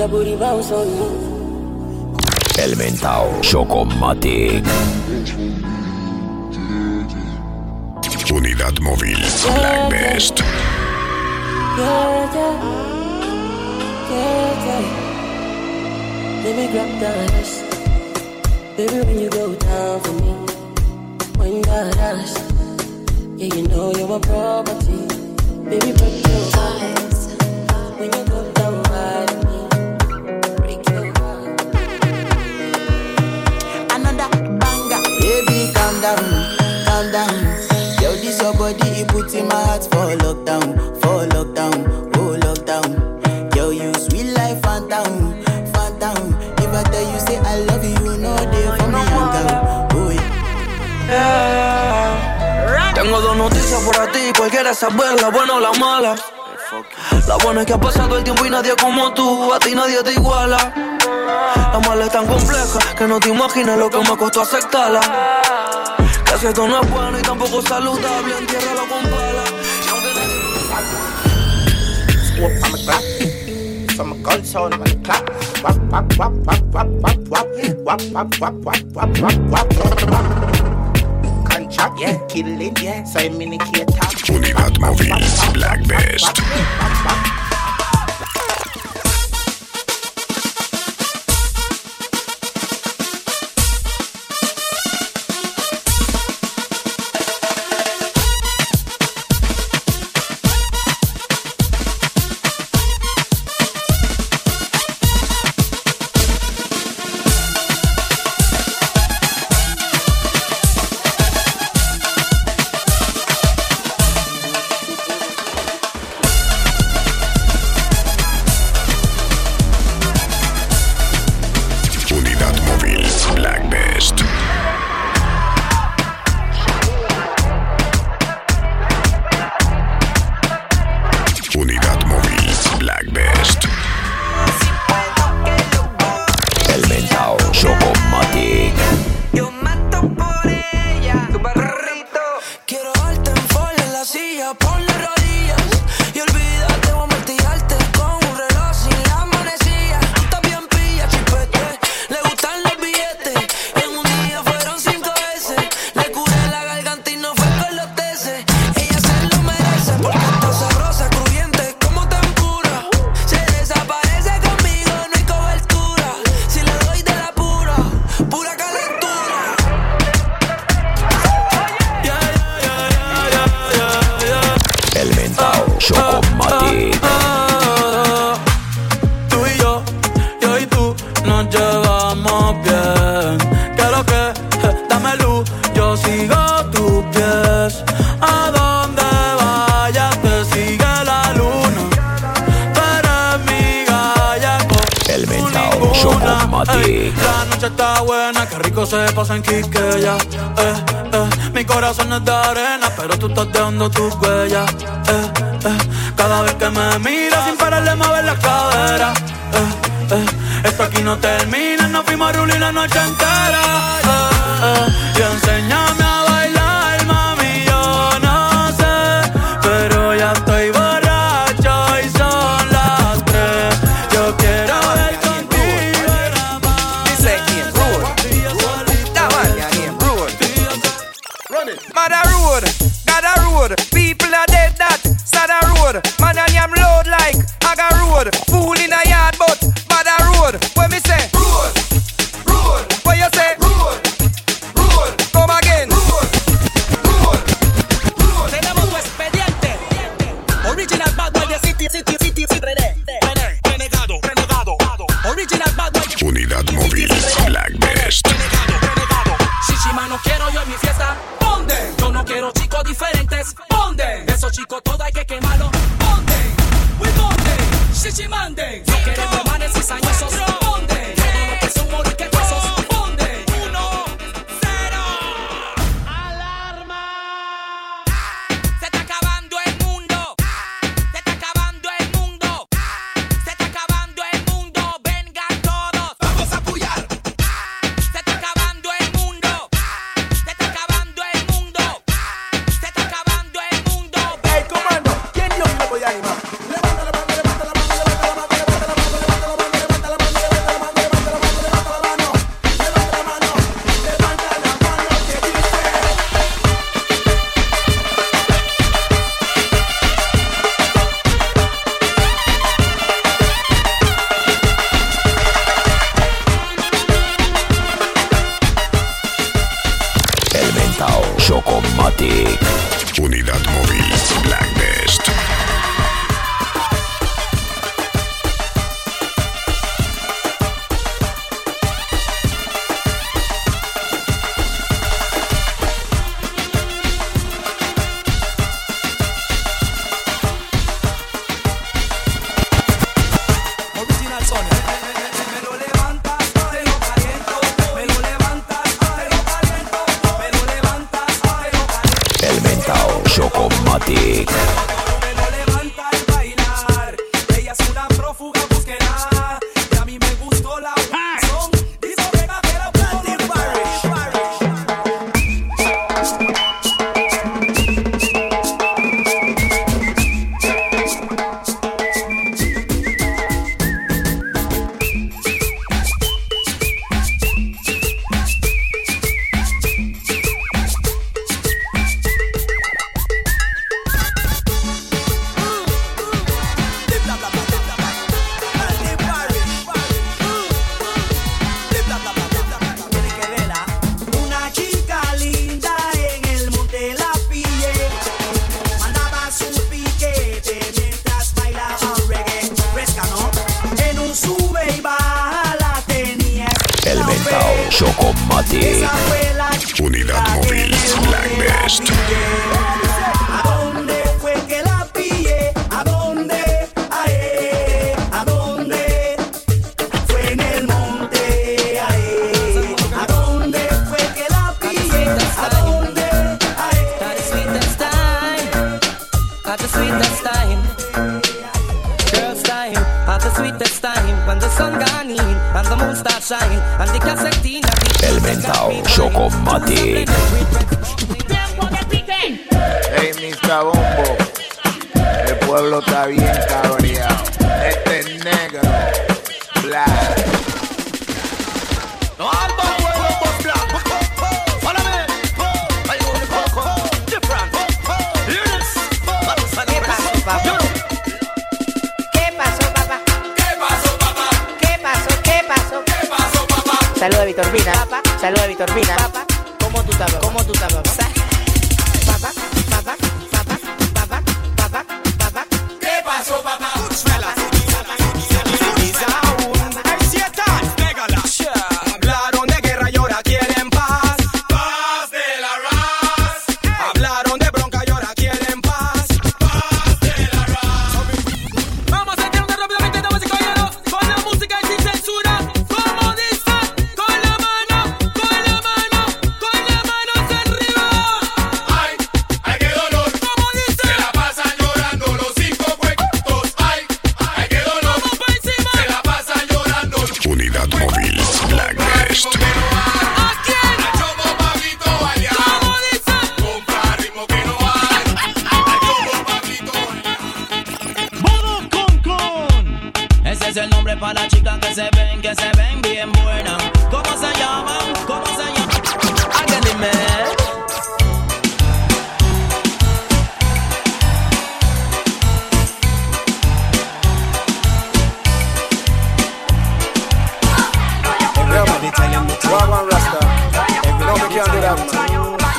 the booty bounce on me. Elemental Chocomatic. Unidad móvil Black Best. Yeah, yeah. Yeah, yeah. Let me grab that ass. Baby, when you go down for me, when that ass. Yeah, you know you're my property. Baby, break your eyes. When you go it puts in my heart for lockdown, for lockdown, oh lockdown. Yo, you sweet life, phantom, phantom. If I tell you say I love you, you know they for me, girl. Oh yeah. Tengo dos noticias para ti, cualquiera saber la buena o la mala. La buena es que ha pasado el tiempo y nadie como tú, a ti nadie te iguala. La mala es tan compleja que no te imaginas lo que me costó aceptarla. Que esto no es bueno y tampoco saludable, entiérralo con pala. Y aunque te- Whoop, I'm a gun sound, I'm a clap. Wap, wap, wap, wap, wap, wap, wap. Wap, wap, wap, wap, wap, wap, wap. Contract, yeah, killing, yeah. So I'm in the. Unidad móvil Black Best. Buena, qué rico se pasa en Quiqueya. Eh, eh, mi corazón es de arena, pero tú estás dejando tus huellas. Eh, eh, cada vez que me miras sin pararle mover la cadera. Esto aquí no termina, nos fuimos a la noche entera. Y enséñame a Lord.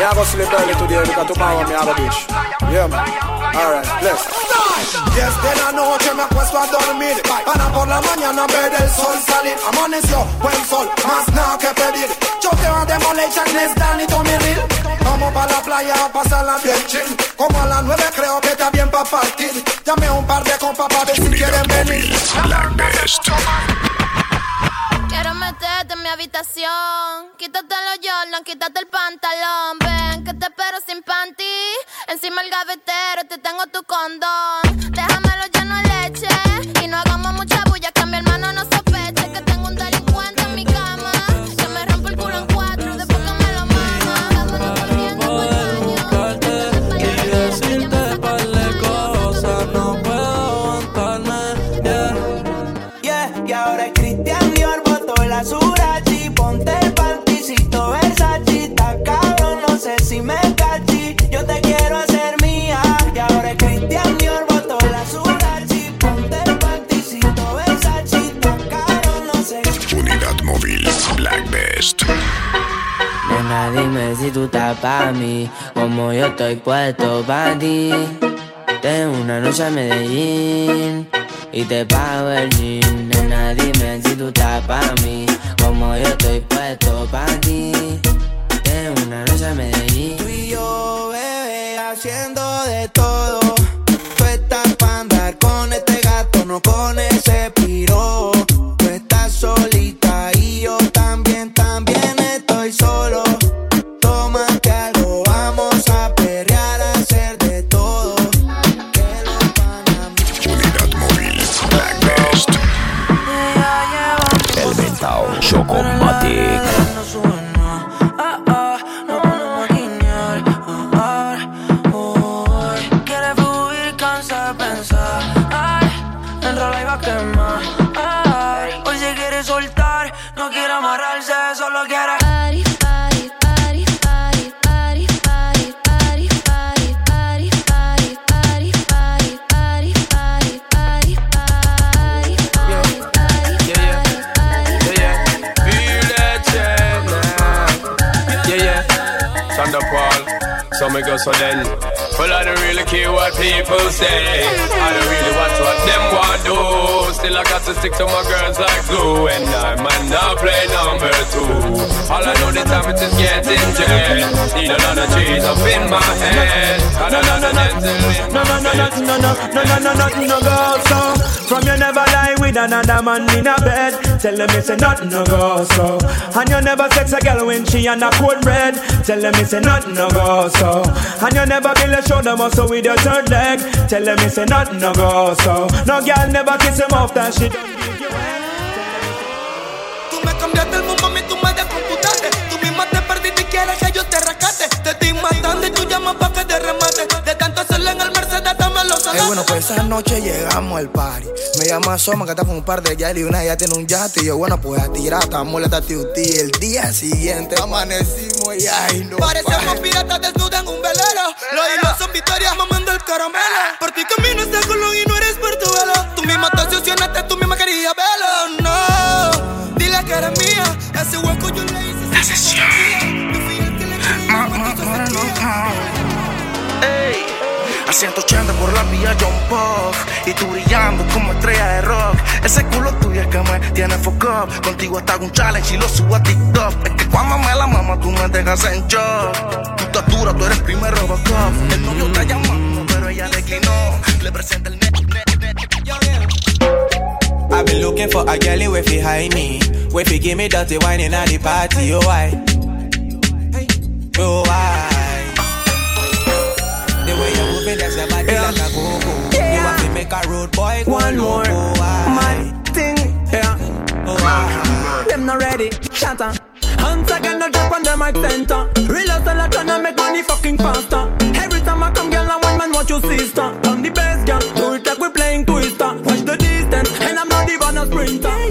Man. Can't go sleep early today because tomorrow me have a bitch. Yeah, man. Alright, bless. Yes, de la noche me acuesto a dormir Para por la mañana ver el sol salir Amaneció buen sol, más nada que pedir Yo te voy a demoler Charles, Dan y Tommy Real Vamos pa' la playa a pasarla bien chill Como a las nueve creo que está bien pa' partir Llamé a un par de compas pa' ver si quieren venir móvil Black Best. En mi habitación. Quítate los Jordan, quítate el pantalón. Ven, que te espero sin panty. Encima el gavetero, te tengo tu condón. Déjamelo lleno de leche. Y no hagamos mucha bulla, que mi hermano no sospeche. Que tengo surachi Ponte el panticito Versace Está cabrón, no sé si me cachi Yo te quiero hacer mía Y ahora es Cristian Dior, botó la surachi Ponte el panticito Versace Está cabrón, no sé Unidad móvil Black Best. Nena, dime si tú estás pa' mí, como yo estoy puesto pa' ti. Tengo una noche a Medellín y te pago el jean. Nena, dime si tú estás pa' mí, como yo estoy puesto pa' ti. Tengo una noche a Medellín. Tú y yo, bebé, haciendo de todo Tú estás pa' andar con este gato, no con ese Чокоматик. So then. Well, I don't really care what people say. I don't really watch what them want do. Still I got to stick to my girls like glue. And I might not play number two. All I know the time is getting jet. Need another cheese up in my head. And another dental No, no, no, no, no, no, no, no, no, nothing no go so. From you never lie with another man in a bed. Tell them it's a nothing no go so. And you never sex a girl when she on a cold bread. Tell them it's a nothing no go so. And you never build a shoulder muscle with your third leg. Tell them it's a nothing no go so. No girl never kiss him off that shit. Te estoy matando y tú llamas pa' que te remate. De tanto en el Eh, bueno, pues esa noche llegamos al party. Me llama Soma, que está con un par de yali y una ya tiene un yate. Y yo, bueno, pues a tirar, estamos la tiutí. El día siguiente amanecimos y ay, no. Parecemos piratas desnudas en un velero. Los hilos son victorias mamando el caramelo. Por ti camino este colón y no eres portuguelo. Tú misma te obsesionaste, tú misma querías verlo. No, dile que eres mía. Ese hueco yo le hice. La sesión. Ey, a 180 por la vía John Pop Y tú brillando como estrella de rock. Ese culo tuyo es que me tiene foco Contigo hasta un challenge y lo subo a TikTok. Es que cuando me la mama tú me dejas en shock. Tu estatura, tú eres primer Robocop. El novio está llamando pero ella declinó. Le presenta el net, net, net I've been looking for a girl with fi high me. With fi give me dirty wine in the party, oh why? Oh why? You're moving, your body like a go-go. You have to make a road boy go One more, loco, my thing, yeah. Oh? Them not ready, shatter. Hands again, no drop on the mic center. Real hustle, I tryna make money fucking faster. Every time I come, girl, I want man, what you sister. I'm the best girl, do it like we playing twister. Watch the distance, and I'm not even a sprinter.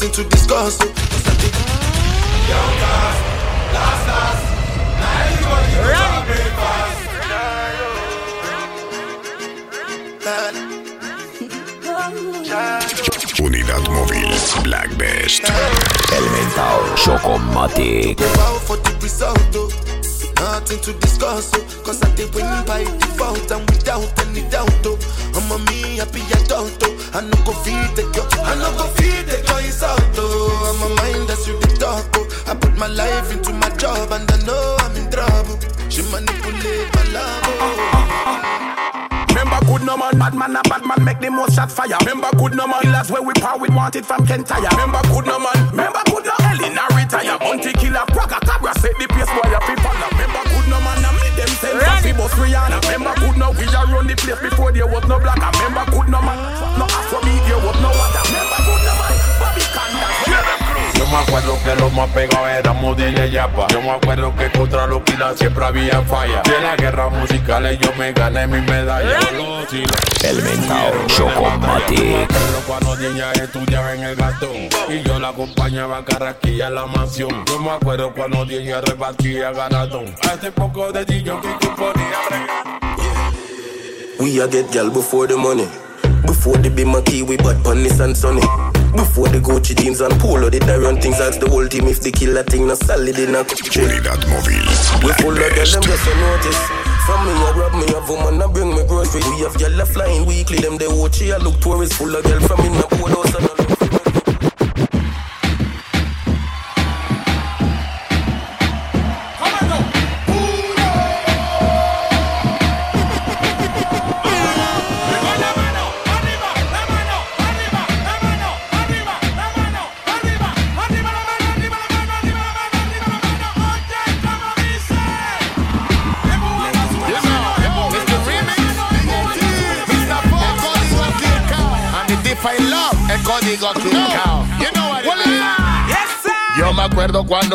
Nothing to discuss, oh. Unidad móvil Black Best. El mentao Chocomatic. Go bow for the result, oh. Nothing to discuss, oh. Cause I did win by default and without any doubt, oh. I'm a me happy adult, oh. I no go feed the girl, I no go feed the girl my life into my job and I know I'm in trouble. She manipulate my love, oh. Remember good no man, bad man, a bad man make the most shot fire. Remember good no man, that's where we power with wanted from Kentire. Remember good no man, remember good no Elena retire. Bounty killer, Praga Cabra set the pace boy a fit follow. Remember good no man, I meet them send for fi bus Rihanna. Remember good no we a run the place before there was no black. Remember good no man, me acuerdo que los más pegados éramos de Yapa. Yo me acuerdo que contra los kilas siempre había falla. De la guerra musical yo me gané mi medalla. El mentao Chocomatic. Pero cuando niña estudiaba en el gastón Y yo la acompañaba a Carraquilla en la mansión Yo me acuerdo cuando niña repartía ganadón A este poco de niño que tú podías We a get gal before the money. Before the Bima Kiwi, but Panis and Sunny. Before the Gucci jeans and Polo, the run things. Ask the whole team if the killer thing not solid in a Unidad móvil We full of them just a notice. From me, I grab me of a woman, I bring me groceries. We have a flying weekly, them they watch I look tourist full of girl from in the board house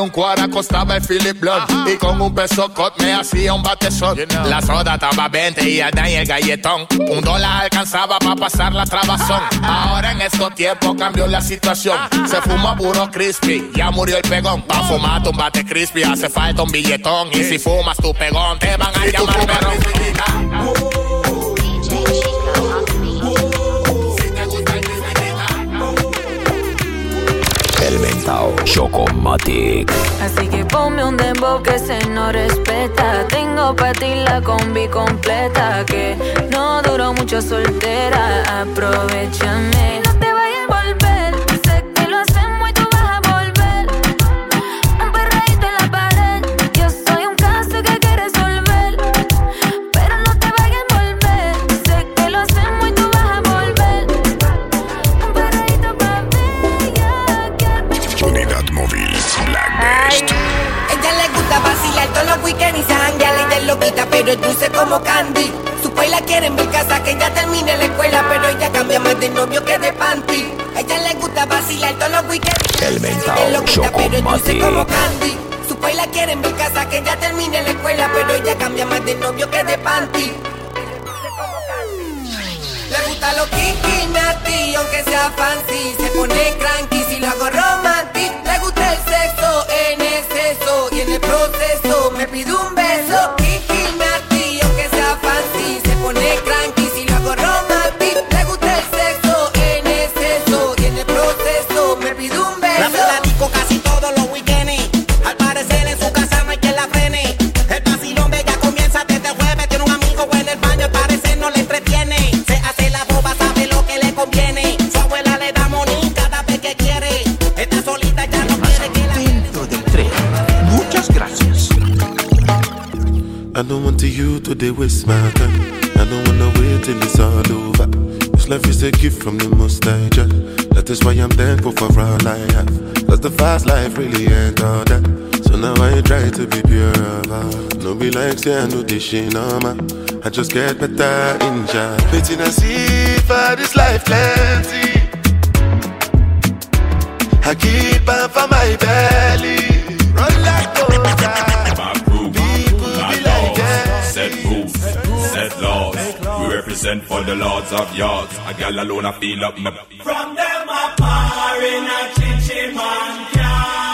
un cuara costaba el Philip Blood. Y con un peso cot me hacía un bate shot. La soda estaba 20 y allá en el galletón. Un dólar alcanzaba para pasar la trabazón. Ahora en estos tiempos cambió la situación. Se fuma puro crispy, ya murió el pegón. Pa' fumar un bate crispy hace falta un billetón. Y si fumas tu pegón te van a llamar perrón El mentao Chocomatic. Así que ponme un dembow que se no respeta. Tengo para ti la combi completa. Que no duró mucho soltera. Aprovechame. Loquita, pero es dulce como candy. Su país la quiere en mi casa, que ya termine la escuela, pero ella cambia más de novio que de panty. Ella le gusta vacilar todos los weekends. El loquita, pero es dulce como candy. Su país la quiere en mi casa, que ya termine la escuela, pero ella cambia más de novio que de panty. Le gusta lo kiki, nati, aunque sea fancy Se pone cranky si lo hago romantic Le gusta el sexo en exceso Y en el proceso me pide un beso you to they waste my time. I don't wanna wait till it's all over. This life is a gift from the most high. That is why I'm thankful for all I have. Cause the fast life really ain't all that. So now I try to be pure of. No be like say I know this shit. I just get better in Jah. Waiting and see for this life plenty. I keep on for my belly. Run like Set We represent for the lords of yards. A gal alone, I feel up my. From them a par in a chichi man can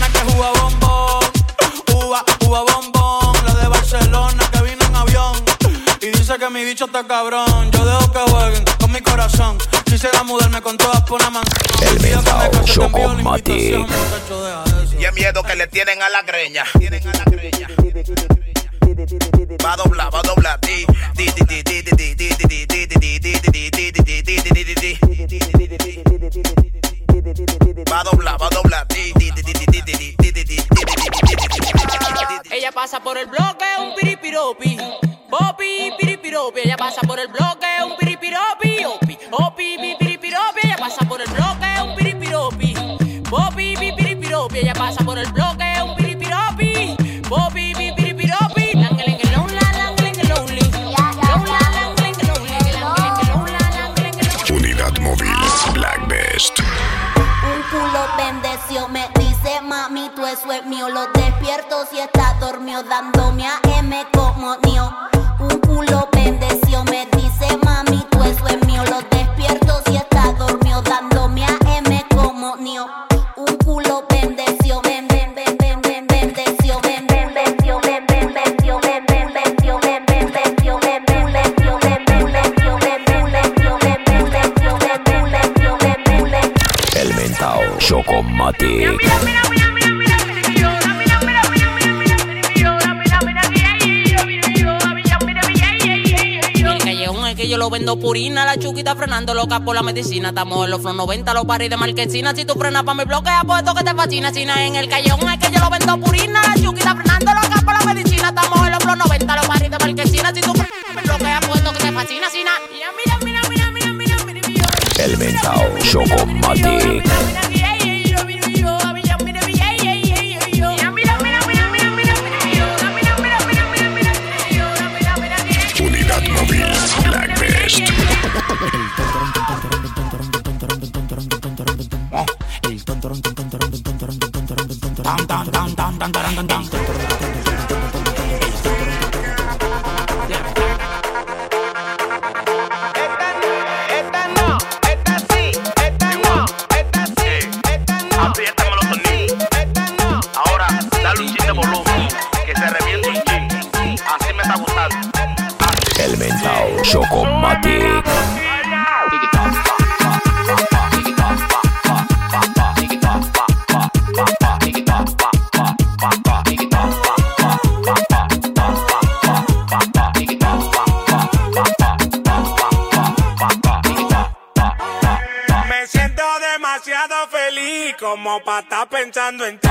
mi bicho está cabrón. Yo dejo que jueguen con mi corazón. Quisiera mudarme con todas por una mansión. El mentao Chocomatic. Y el miedo que le tienen a la greña. Va a doblar, va a doblar. Di, di, di, di, di, di, di, di, di, di, di, di, di, di, di, di, di, di, di. Va a doblar, va a doblar. Ella pasa por el bloque, un piripiropi. Popi, piripiropi. Ella pasa por el bloque, un piripiropi. Opi, opi, pi, piripiropi. Ella pasa por el bloque, un piripiropi. Popi, pi, piripiropi. Ella pasa por el bloque, un piripiropi. Popi, pi, piripiropi. Unidad móvil Black Best. Un culo bendeció, me dice mami, tú eso es mío. Lo despierto si está dormido, dándome lo vendo purina, la chuquita frenando loca por la medicina. Estamos en los flow 90, los paris de marquesina. Si tú frenas pa' mi bloquea, pues esto que te fascina. Sina en el callejón es que yo lo vendo purina, la chuquita frenando loca por la medicina. Estamos en los flow 90, los paris de marquesina. Si tú frenas pa' mi bloquea, pues esto que te fascina. Sina. Mira, mira, mira, mira, mira, mira, mira. El mentao Chocomatic. Unidad Chocomatic. Me siento demasiado feliz como para estar pensando en ti.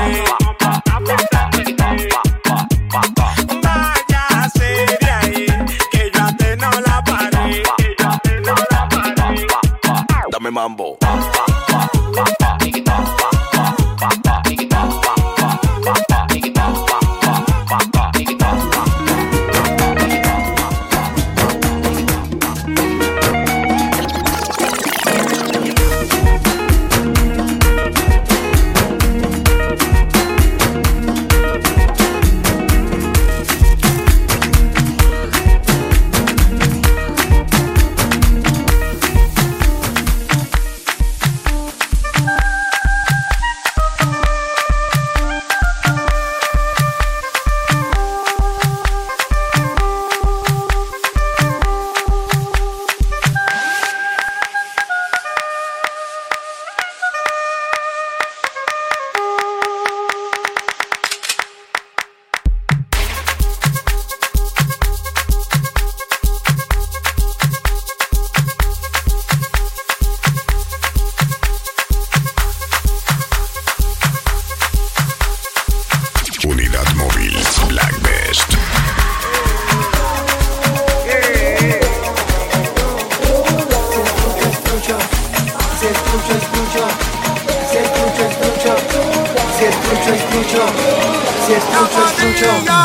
Destruya.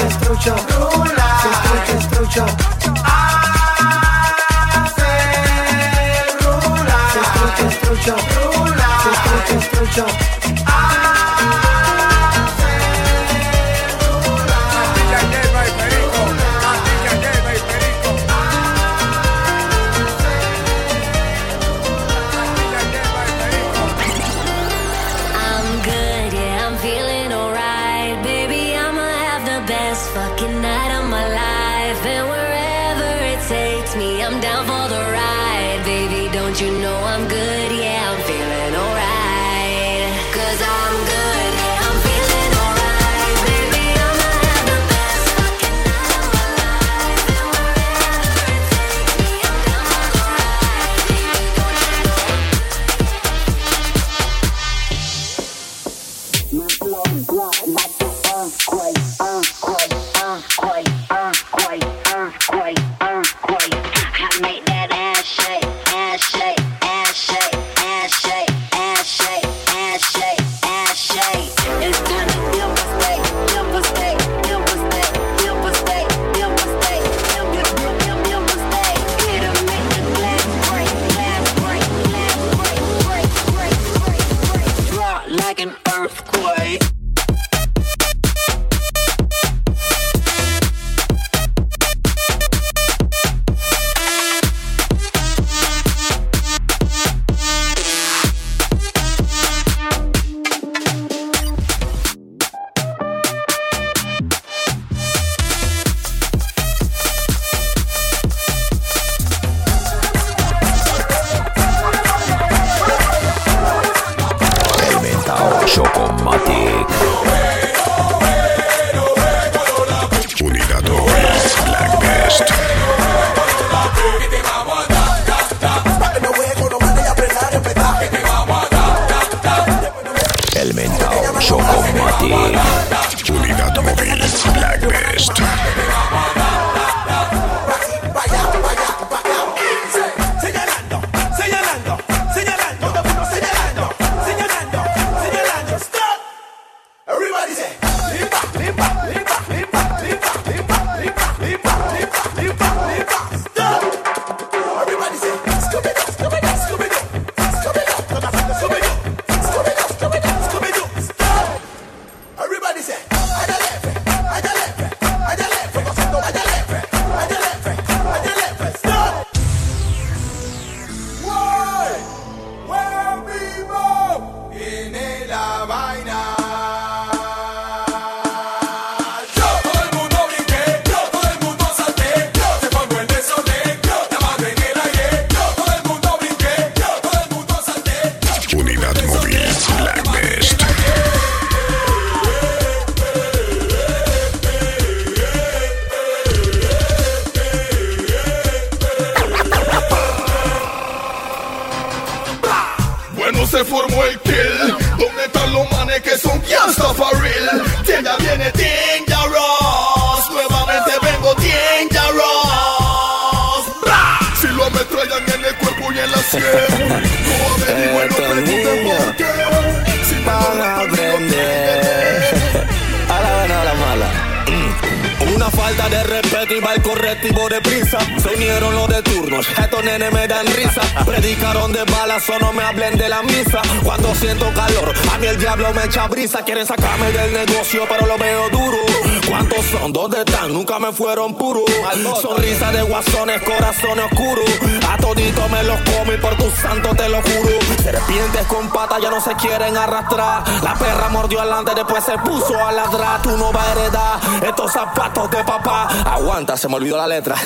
Destruya. Destruya. Destruya. Destruya. De prisa. Se unieron los de turnos, estos nenes me dan risa. Predicaron de balas o no me hablen de la misa. Cuando siento calor, a mí el diablo me echa brisa. Quieren sacarme del negocio, pero lo veo duro. ¿Cuántos son? ¿Dónde están? Nunca me fueron puros. Sonrisa de guasones, corazones oscuros. A todito me los como y por tu santo te lo juro. Serpientes con patas ya no se quieren arrastrar. La perra mordió adelante, después se puso a ladrar. Tú no vas a heredar estos zapatos de papá. Aguanta, se me olvidó la letra.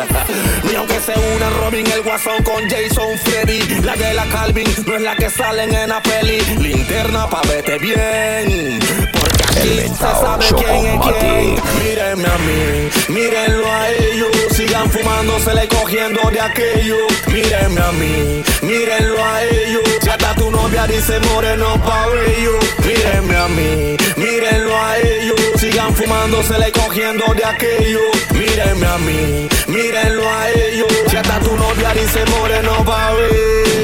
Ni aunque se unan Robin, el guasón con Jason Freddy. La de la Calvin no es la que salen en la peli. Linterna pa' vete bien. Mírenme a mí, mírenlo a ellos. Sigan fumándosele cogiendo de aquello. Mírenme a mí, mírenlo a ellos. Si hasta tu novia dice moreno pa' ello. Mírenme a mí, mírenlo a ellos. Sigan fumándosele cogiendo de aquello. Mírenme a mí, mírenlo a ellos. Si hasta tu novia dice moreno pa'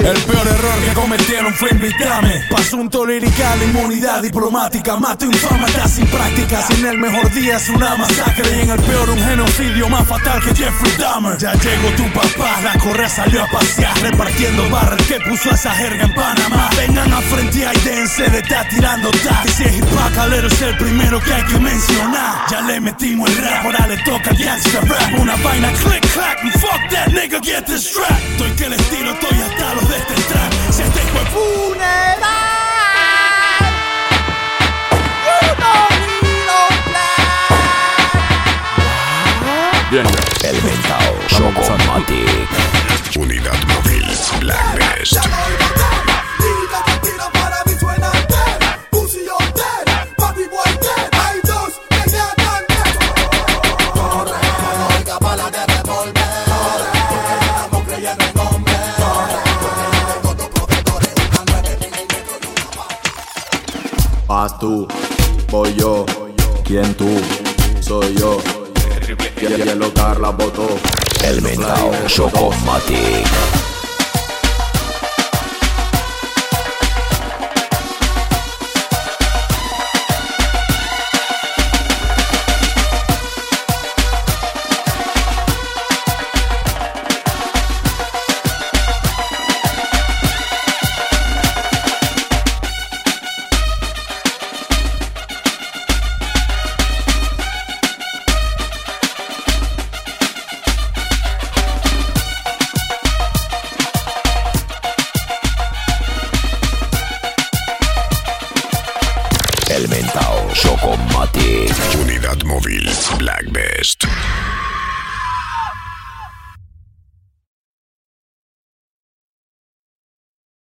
El peor error que cometieron fue invitarme. Pa' asunto lirical, inmunidad diplomática Mato infama, está sin práctica. Sin el mejor día es una masacre. Y en el peor un genocidio más fatal que Jeffrey Dahmer. Ya llegó tu papá, la correa salió a pasear Repartiendo barras que puso esa jerga en Panamá. Vengan a frente y dense de estar tirando tag Si es hip hop, es el primero que hay que mencionar. Ya le metimos el rap, ahora le toca gangsta rap. Una vaina click clack, and fuck that nigga, get this strap Estoy que el estilo, estoy hasta los de este track Si este fue funeral Bien. El mentao Chocomatic. Unidad móvil Black Vas tú, voy yo. ¿Quién tú? Soy yo. Quiero locar la votó. El mentao Chocomatic.